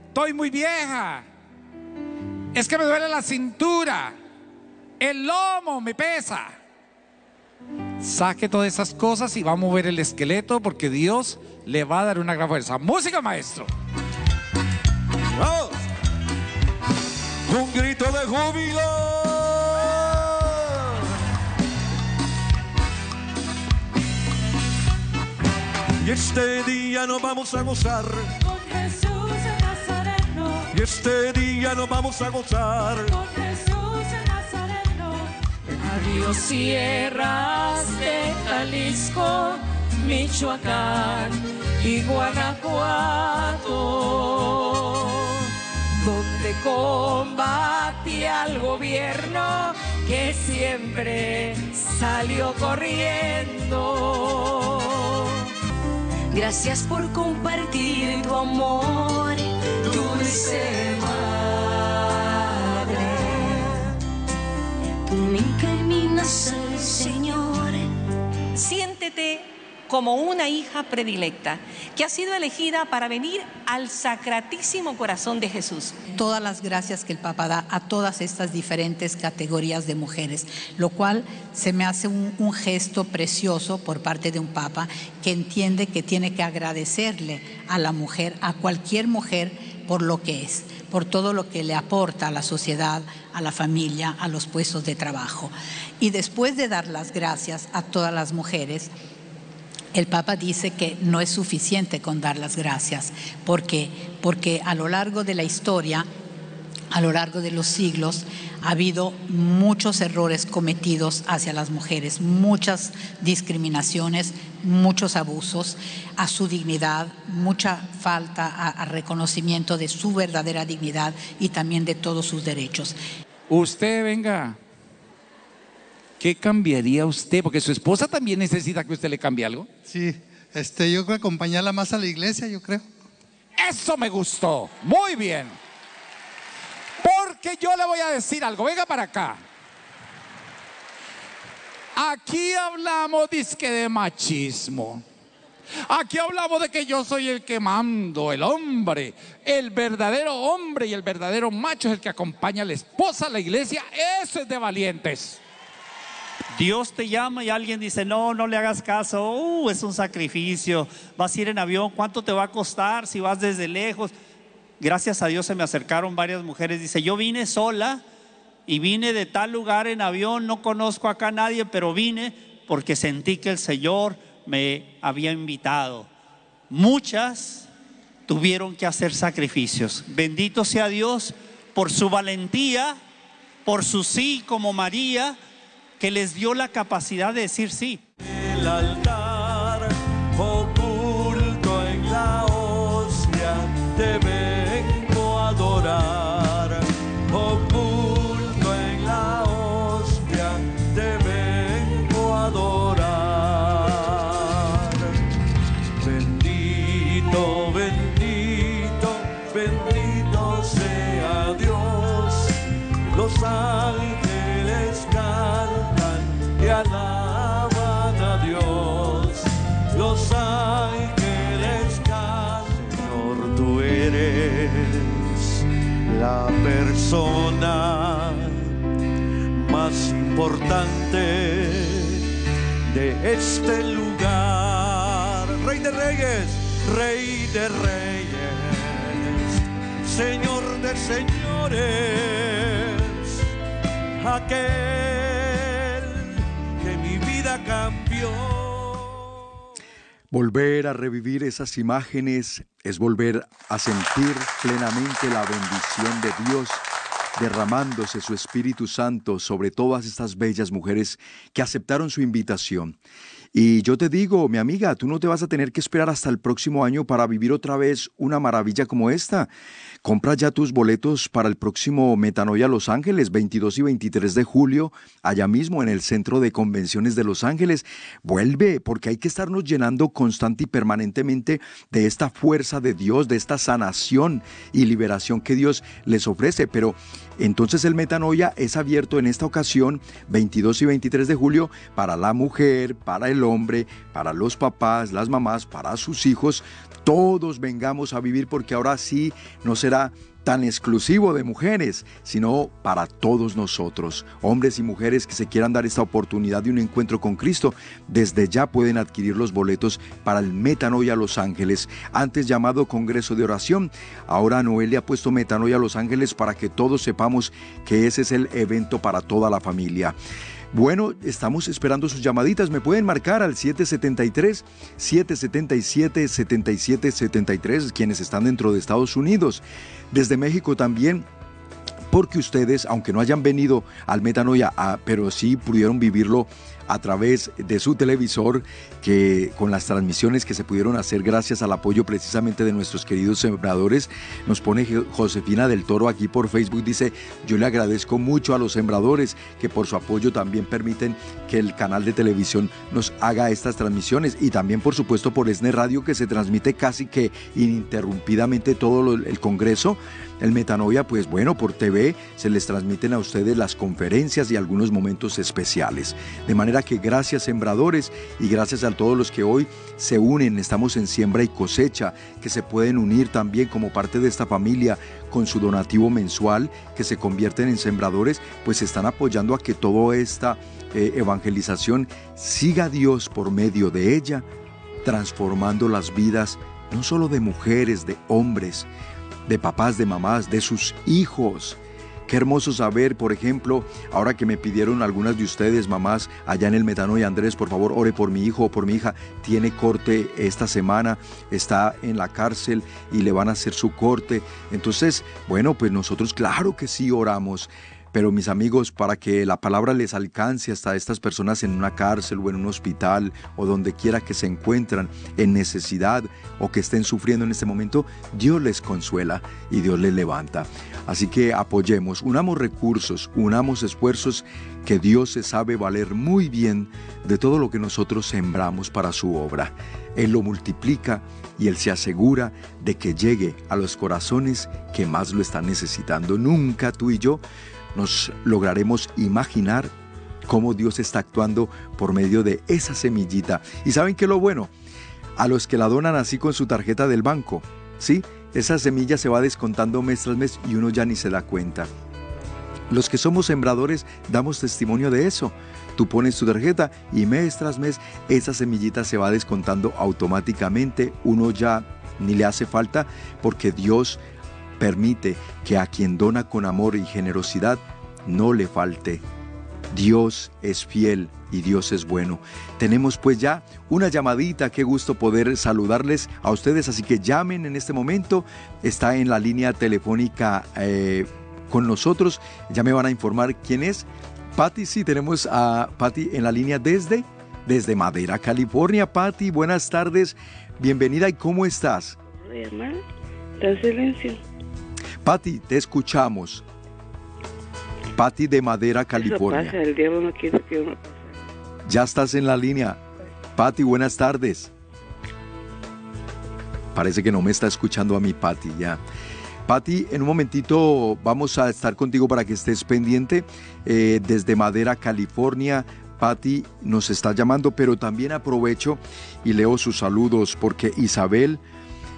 estoy muy vieja, es que me duele la cintura, el lomo me pesa. saque todas esas cosas y va a mover el esqueleto porque Dios le va a dar una gran fuerza. Música, maestro. ¡Vamos! Un grito de júbilo. Y este día nos vamos a gozar. Con Jesús el Nazareno. Y este día nos vamos a gozar. Con Jesús el Nazareno. Adiós sierras de Jalisco, Michoacán y Guanajuato, donde combate al gobierno que siempre salió corriendo. Gracias por compartir tu amor, dulce madre. Tú me incaminas al Señor. Siéntete como una hija predilecta que ha sido elegida para venir al sacratísimo corazón de Jesús. todas las gracias que el Papa da a todas estas diferentes categorías de mujeres, lo cual se me hace un, gesto precioso por parte de un Papa que entiende que tiene que agradecerle a la mujer, a cualquier mujer, por lo que es, por todo lo que le aporta a la sociedad, a la familia, a los puestos de trabajo. Y después de dar las gracias a todas las mujeres, el Papa dice que no es suficiente con dar las gracias, porque, porque a lo largo de la historia, a lo largo de los siglos, ha habido muchos errores cometidos hacia las mujeres, muchas discriminaciones, muchos abusos a su dignidad, mucha falta a, a reconocimiento de su verdadera dignidad y también de todos sus derechos. Usted venga. ¿Qué cambiaría usted? Porque su esposa también necesita que usted le cambie algo. Sí, este, yo creo acompañarla más a la iglesia, yo creo. Eso me gustó. Muy bien. Porque yo le voy a decir algo. Venga para acá. Aquí hablamos disque de machismo. Aquí hablamos de que yo soy el que mando, el hombre. El verdadero hombre y el verdadero macho es el que acompaña a la esposa a la iglesia. Eso es de valientes. Dios te llama y alguien dice, no, no le hagas caso, uh, es un sacrificio, vas a ir en avión, ¿cuánto te va a costar si vas desde lejos? Gracias a Dios se me acercaron varias mujeres, dice, yo vine sola y vine de tal lugar en avión, no conozco acá a nadie, pero vine porque sentí que el Señor me había invitado. Muchas tuvieron que hacer sacrificios. Bendito sea Dios por su valentía, por su sí como María, que les dio la capacidad de decir sí. Persona más importante de este lugar. Rey de reyes, rey de reyes, Señor de señores aquel que mi vida cambió. Volver a revivir esas imágenes es volver a sentir plenamente la bendición de Dios derramándose su Espíritu Santo sobre todas estas bellas mujeres que aceptaron su invitación. Y yo te digo, mi amiga, tú no te vas a tener que esperar hasta el próximo año para vivir otra vez una maravilla como esta. Compra ya tus boletos para el próximo Metanoia Los Ángeles, 22 y 23 de julio, allá mismo en el Centro de Convenciones de Los Ángeles. Vuelve, porque hay que estarnos llenando constante y permanentemente de esta fuerza de Dios, de esta sanación y liberación que Dios les ofrece. Pero entonces el Metanoia es abierto en esta ocasión, 22 y 23 de julio, para la mujer, para el hombre, para los papás, las mamás, para sus hijos. Todos vengamos a vivir porque ahora sí no será tan exclusivo de mujeres, sino para todos nosotros, hombres y mujeres que se quieran dar esta oportunidad de un encuentro con Cristo. Desde ya pueden adquirir los boletos para el Metanoia Los Ángeles, antes llamado Congreso de Oración. Ahora Noelia ha puesto Metanoia Los Ángeles para que todos sepamos que ese es el evento para toda la familia. Bueno, estamos esperando sus llamaditas. Me pueden marcar al 773-777-7773, quienes están dentro de Estados Unidos. Desde México también porque ustedes, aunque no hayan venido al Metanoia, ah, pero sí pudieron vivirlo a través de su televisor, que con las transmisiones que se pudieron hacer gracias al apoyo precisamente de nuestros queridos sembradores, nos pone Josefina del Toro aquí por Facebook, dice, yo le agradezco mucho a los sembradores que por su apoyo también permiten que el canal de televisión nos haga estas transmisiones y también por supuesto por ESNE Radio que se transmite casi que ininterrumpidamente todo el Congreso. El Metanoia, pues bueno, por TV se les transmiten a ustedes las conferencias y algunos momentos especiales. De manera que gracias sembradores y gracias a todos los que hoy se unen, estamos en siembra y cosecha, que se pueden unir también como parte de esta familia con su donativo mensual, que se convierten en sembradores, pues están apoyando a que toda esta eh, evangelización siga Dios por medio de ella, transformando las vidas no solo de mujeres, de hombres, de papás, de mamás, de sus hijos. Qué hermoso saber, por ejemplo, ahora que me pidieron algunas de ustedes, mamás, allá en el Metano y Andrés, por favor, ore por mi hijo o por mi hija. Tiene corte esta semana, está en la cárcel y le van a hacer su corte. Entonces, bueno, pues nosotros claro que sí oramos. Pero mis amigos, para que la palabra les alcance hasta estas personas en una cárcel o en un hospital o donde quiera que se encuentran en necesidad o que estén sufriendo en este momento, Dios les consuela y Dios les levanta. Así que apoyemos, unamos recursos, unamos esfuerzos que Dios se sabe valer muy bien de todo lo que nosotros sembramos para su obra. Él lo multiplica y Él se asegura de que llegue a los corazones que más lo están necesitando. Nunca tú y yo nos lograremos imaginar cómo Dios está actuando por medio de esa semillita. ¿Y saben qué es lo bueno? A los que la donan así con su tarjeta del banco, ¿sí? Esa semilla se va descontando mes tras mes y uno ya ni se da cuenta. Los que somos sembradores damos testimonio de eso. Tú pones tu tarjeta y mes tras mes esa semillita se va descontando automáticamente. Uno ya ni le hace falta porque Dios permite que a quien dona con amor y generosidad no le falte. Dios es fiel y Dios es bueno. Tenemos pues ya una llamadita, qué gusto poder saludarles a ustedes, así que llamen en este momento, está en la línea telefónica eh, con nosotros, ya me van a informar quién es. Patti, sí, tenemos a Patti en la línea desde, desde Madera, California. Patti, buenas tardes, bienvenida y ¿cómo estás? hermano, está silencio. Patti, te escuchamos. Patti de Madera, Eso California. pasa, el diablo no quiere que uno pase. Ya estás en la línea. Patti, buenas tardes. Parece que no me está escuchando a mi Patti ya. Patti, en un momentito vamos a estar contigo para que estés pendiente. Eh, desde Madera, California, Patti nos está llamando, pero también aprovecho y leo sus saludos porque Isabel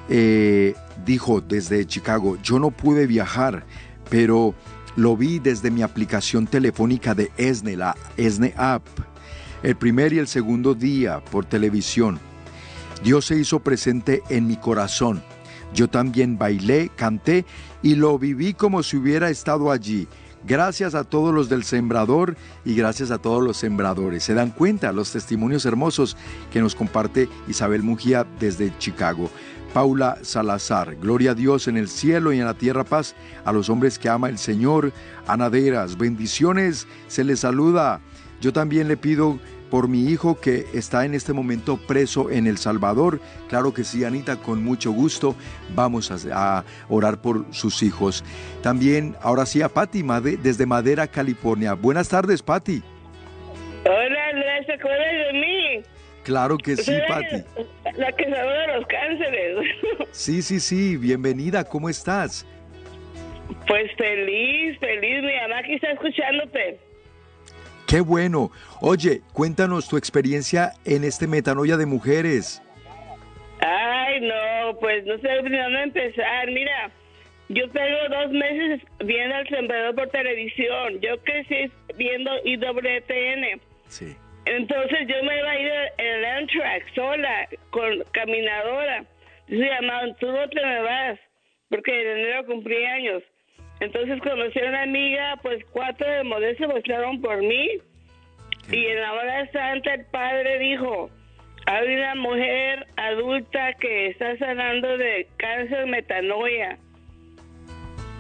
eh, dijo desde Chicago, yo no pude viajar, pero lo vi desde mi aplicación telefónica de ESNE, la ESNE App, el primer y el segundo día por televisión. Dios se hizo presente en mi corazón. Yo también bailé, canté y lo viví como si hubiera estado allí. Gracias a todos los del sembrador y gracias a todos los sembradores. Se dan cuenta los testimonios hermosos que nos comparte Isabel Mujía desde Chicago. Paula Salazar, gloria a Dios en el cielo y en la tierra paz a los hombres que ama el Señor. Anaderas, bendiciones, se les saluda. Yo también le pido por mi hijo que está en este momento preso en El Salvador. Claro que sí, Anita, con mucho gusto vamos a, orar por sus hijos. También, ahora sí, a Patti Made- desde Madera, California. Buenas tardes, Patti. Hola, Andrés, ¿te acuerdas de mí? Claro que sí, Patti. que- La que sabe de los cánceres. Sí, sí, sí, bienvenida, ¿cómo estás? Pues feliz, feliz. Mi mamá aquí está escuchándote. Qué bueno. Oye, cuéntanos tu experiencia en este metanoia de mujeres. Ay, no, pues no sé dónde empezar. Mira, Yo tengo dos meses viendo al sembrador por televisión. Yo crecí viendo IWTN. Sí. Entonces yo me iba a ir en el Amtrak sola, con caminadora. Dice, llamado, tú no te me vas, porque en enero cumplí años. Entonces conocí a una amiga, pues cuatro de Modesto votaron por mí. Y en la hora santa el padre dijo, hay una mujer adulta que está sanando de cáncer metanoia.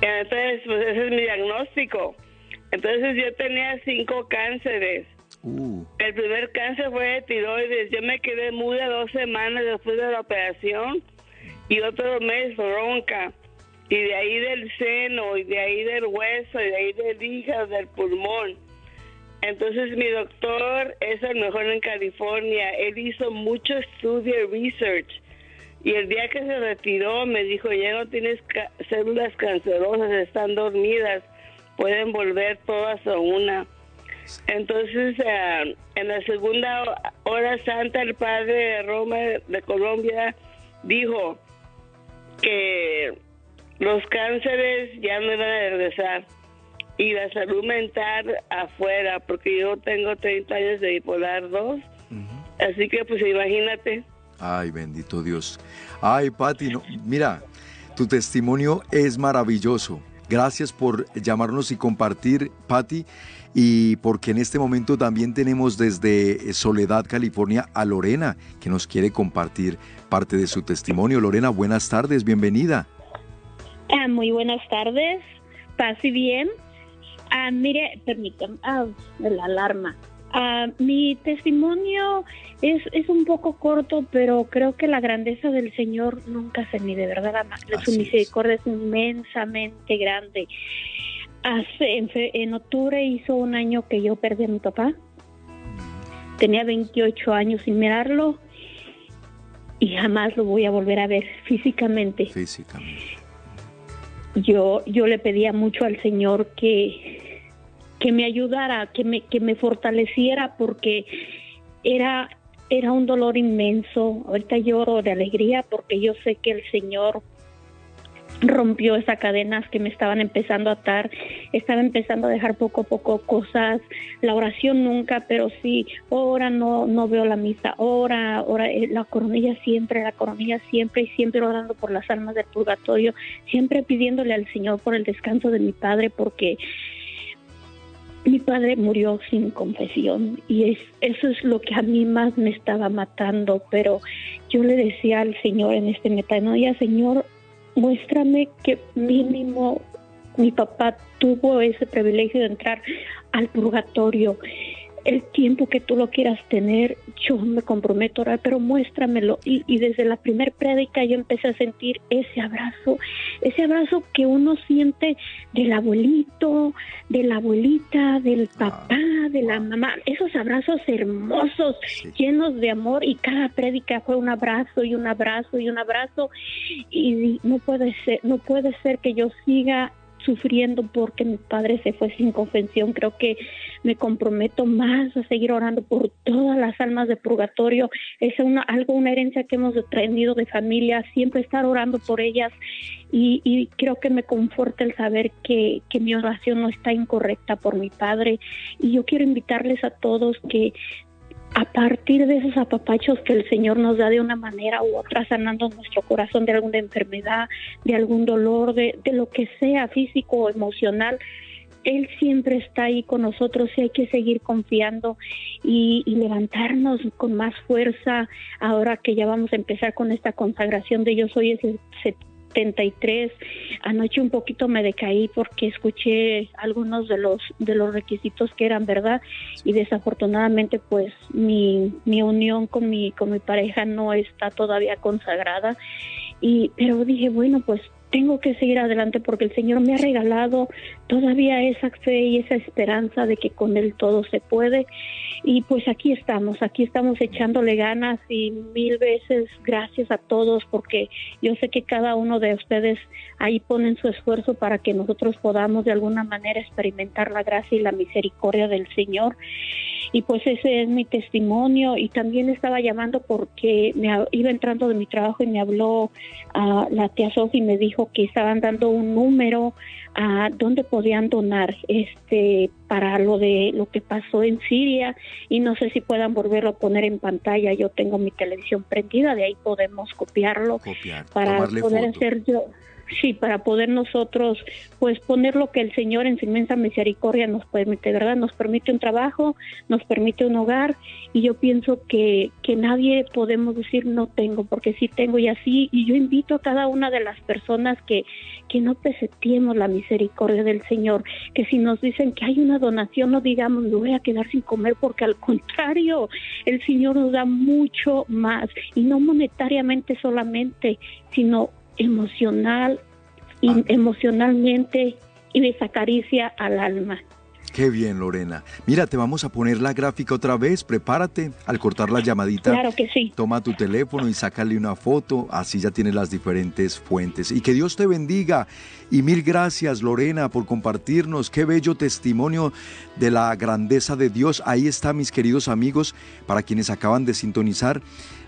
Entonces, pues ese es mi diagnóstico. Entonces yo tenía cinco cánceres. El primer cáncer fue de tiroides. Yo me quedé muda dos semanas después de la operación y otro mes bronca. Y de ahí del seno, y de ahí del hueso, y de ahí del hígado, del pulmón. Entonces mi doctor es el mejor en California. Él hizo mucho estudio y research. Y el día que se retiró me dijo, ya no tienes células cancerosas, están dormidas, pueden volver todas a una. Entonces, eh, en la segunda hora santa, el padre de Roma, de Colombia, dijo que los cánceres ya no iban a regresar y la salud mental afuera, porque yo tengo 30 años de bipolar 2. Así que, pues, imagínate. Ay, bendito Dios. Ay, Pati, no, mira, tu testimonio es maravilloso. Gracias por llamarnos y compartir, Pati, y porque en este momento también tenemos desde Soledad, California, a Lorena, que nos quiere compartir parte de su testimonio. Lorena, buenas tardes, bienvenida. Ah, muy buenas tardes, paz bien. Ah, mire, permítame, ah, la alarma. Ah, mi testimonio es, es un poco corto, pero creo que la grandeza del Señor nunca se mide, ¿verdad? Su misericordia es inmensamente grande. Hace, en, fe- en octubre hizo un año que yo perdí a mi papá. Tenía 28 años sin mirarlo y jamás lo voy a volver a ver físicamente Físicamente. yo yo le pedía mucho al Señor que que me ayudara, que me que me fortaleciera porque era era un dolor inmenso. Ahorita lloro de alegría porque yo sé que el Señor rompió esas cadenas que me estaban empezando a atar, estaba empezando a dejar poco a poco cosas, la oración nunca, pero sí, ahora no, no veo la misa, ahora, ahora eh, la coronilla siempre, la coronilla siempre y siempre orando por las almas del purgatorio, siempre pidiéndole al Señor por el descanso de mi padre porque mi padre murió sin confesión y es, eso es lo que a mí más me estaba matando, pero yo le decía al Señor en este metanoia, Señor, muéstrame que mínimo mi papá tuvo ese privilegio de entrar al purgatorio. El tiempo que tú lo quieras tener, yo me comprometo a orar, pero muéstramelo. Y, y desde la primer prédica yo empecé a sentir ese abrazo, ese abrazo que uno siente del abuelito, de la abuelita, del papá, de la mamá. Esos abrazos hermosos, llenos de amor. Y cada prédica fue un abrazo y un abrazo y un abrazo. Y no puede ser, no puede ser que yo siga sufriendo porque mi padre se fue sin confesión. Creo que me comprometo más a seguir orando por todas las almas de purgatorio. Es algo, una herencia que hemos aprendido de familia, siempre estar orando por ellas y, creo que me conforta el saber que mi oración no está incorrecta por mi padre. Y yo quiero invitarles a todos que a partir de esos apapachos que el Señor nos da de una manera u otra, sanando nuestro corazón de alguna enfermedad, de algún dolor, de, de lo que sea físico o emocional, Él siempre está ahí con nosotros y hay que seguir confiando y, levantarnos con más fuerza. Ahora que ya vamos a empezar con esta consagración de Yo Soy ese 73. Anoche un poquito me decaí porque escuché algunos de los de los requisitos que eran verdad y desafortunadamente pues mi, mi unión con mi con mi pareja no está todavía consagrada y pero dije bueno pues tengo que seguir adelante porque el Señor me ha regalado todavía esa fe y esa esperanza de que con Él todo se puede. Y pues aquí estamos, aquí estamos echándole ganas y mil veces gracias a todos porque yo sé que cada uno de ustedes ahí ponen su esfuerzo para que nosotros podamos de alguna manera experimentar la gracia y la misericordia del Señor. Y pues ese es mi testimonio y también estaba llamando porque me iba entrando de mi trabajo y me habló a la tía Sofi y me dijo que estaban dando un número a donde podían donar este para lo de lo que pasó en Siria y no sé si puedan volverlo a poner en pantalla. Yo tengo mi televisión prendida, de ahí podemos copiarlo para poder foto. hacer yo sí para poder nosotros pues poner lo que el Señor en su inmensa misericordia nos permite verdad nos permite un trabajo nos permite un hogar y yo pienso que que nadie podemos decir no tengo porque sí tengo y así y yo invito a cada una de las personas que que no pesetemos la misericordia del Señor que si nos dicen que hay una donación no digamos me voy a quedar sin comer porque al contrario el Señor nos da mucho más y no monetariamente solamente sino emocional y emocionalmente y esa caricia al alma. Qué bien, Lorena. Mira, te vamos a poner la gráfica otra vez. Prepárate al cortar la llamadita. Claro que sí. Toma tu teléfono y sácale una foto. Así ya tienes las diferentes fuentes. Y que Dios te bendiga. Y mil gracias, Lorena, por compartirnos. Qué bello testimonio de la grandeza de Dios. Ahí está, mis queridos amigos, para quienes acaban de sintonizar,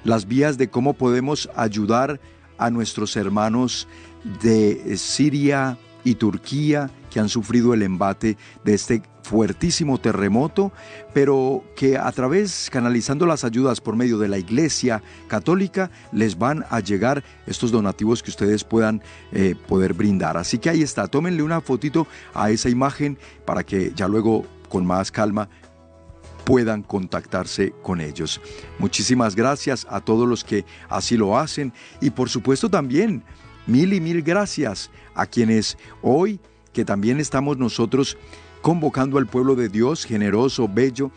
las vías de cómo podemos ayudar a nuestros hermanos de Siria y Turquía que han sufrido el embate de este fuertísimo terremoto, pero que a través, canalizando las ayudas por medio de la Iglesia Católica, les van a llegar estos donativos que ustedes puedan eh, poder brindar. Así que ahí está, tómenle una fotito a esa imagen para que ya luego con más calma puedan contactarse con ellos. Muchísimas gracias a todos los que así lo hacen y por supuesto también mil y mil gracias a quienes hoy que también estamos nosotros convocando al pueblo de Dios generoso, bello,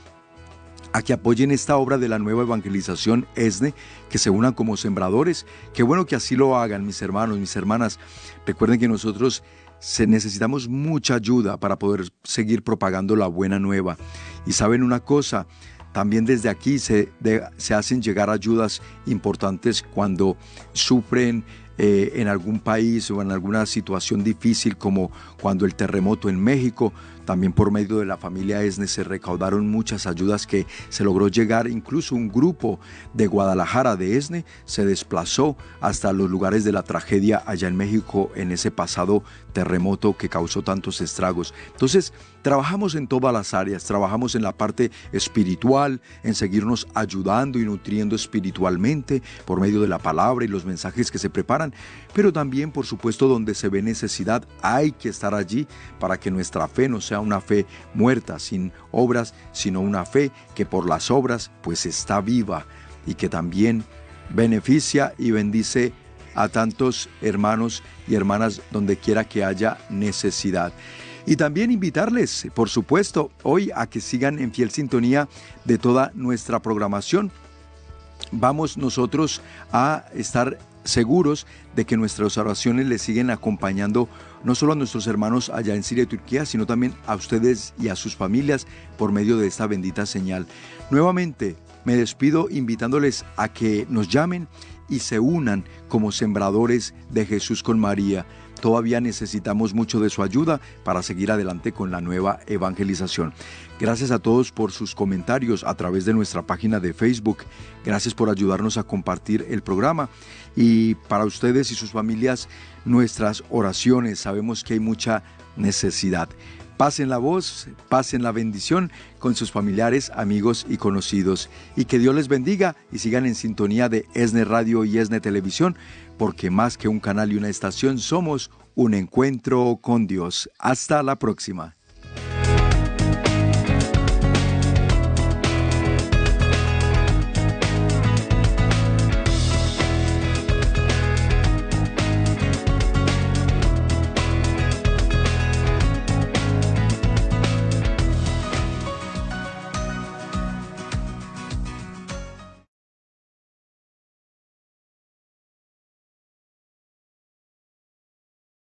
a que apoyen esta obra de la nueva evangelización ESNE, que se unan como sembradores. Qué bueno que así lo hagan, mis hermanos, mis hermanas. Recuerden que nosotros se necesitamos mucha ayuda para poder seguir propagando la buena nueva. Y saben una cosa, también desde aquí se, se hacen llegar ayudas importantes cuando sufren eh, en algún país o en alguna situación difícil como cuando el terremoto en México. También por medio de la familia ESNE se recaudaron muchas ayudas que se logró llegar. Incluso un grupo de Guadalajara de ESNE se desplazó hasta los lugares de la tragedia allá en México en ese pasado terremoto que causó tantos estragos. Entonces, trabajamos en todas las áreas, trabajamos en la parte espiritual, en seguirnos ayudando y nutriendo espiritualmente por medio de la palabra y los mensajes que se preparan, pero también, por supuesto, donde se ve necesidad, hay que estar allí para que nuestra fe no sea una fe muerta, sin obras, sino una fe que por las obras pues está viva y que también beneficia y bendice a tantos hermanos y hermanas donde quiera que haya necesidad. Y también invitarles, por supuesto, hoy a que sigan en fiel sintonía de toda nuestra programación. Vamos nosotros a estar seguros de que nuestras oraciones les siguen acompañando no solo a nuestros hermanos allá en Siria y Turquía, sino también a ustedes y a sus familias por medio de esta bendita señal. Nuevamente, me despido invitándoles a que nos llamen y se unan como sembradores de Jesús con María. Todavía necesitamos mucho de su ayuda para seguir adelante con la nueva evangelización. Gracias a todos por sus comentarios a través de nuestra página de Facebook. Gracias por ayudarnos a compartir el programa. Y para ustedes y sus familias, nuestras oraciones. Sabemos que hay mucha necesidad. Pasen la voz, pasen la bendición con sus familiares, amigos y conocidos. Y que Dios les bendiga y sigan en sintonía de ESNE Radio y ESNE Televisión, porque más que un canal y una estación, somos un encuentro con Dios. Hasta la próxima.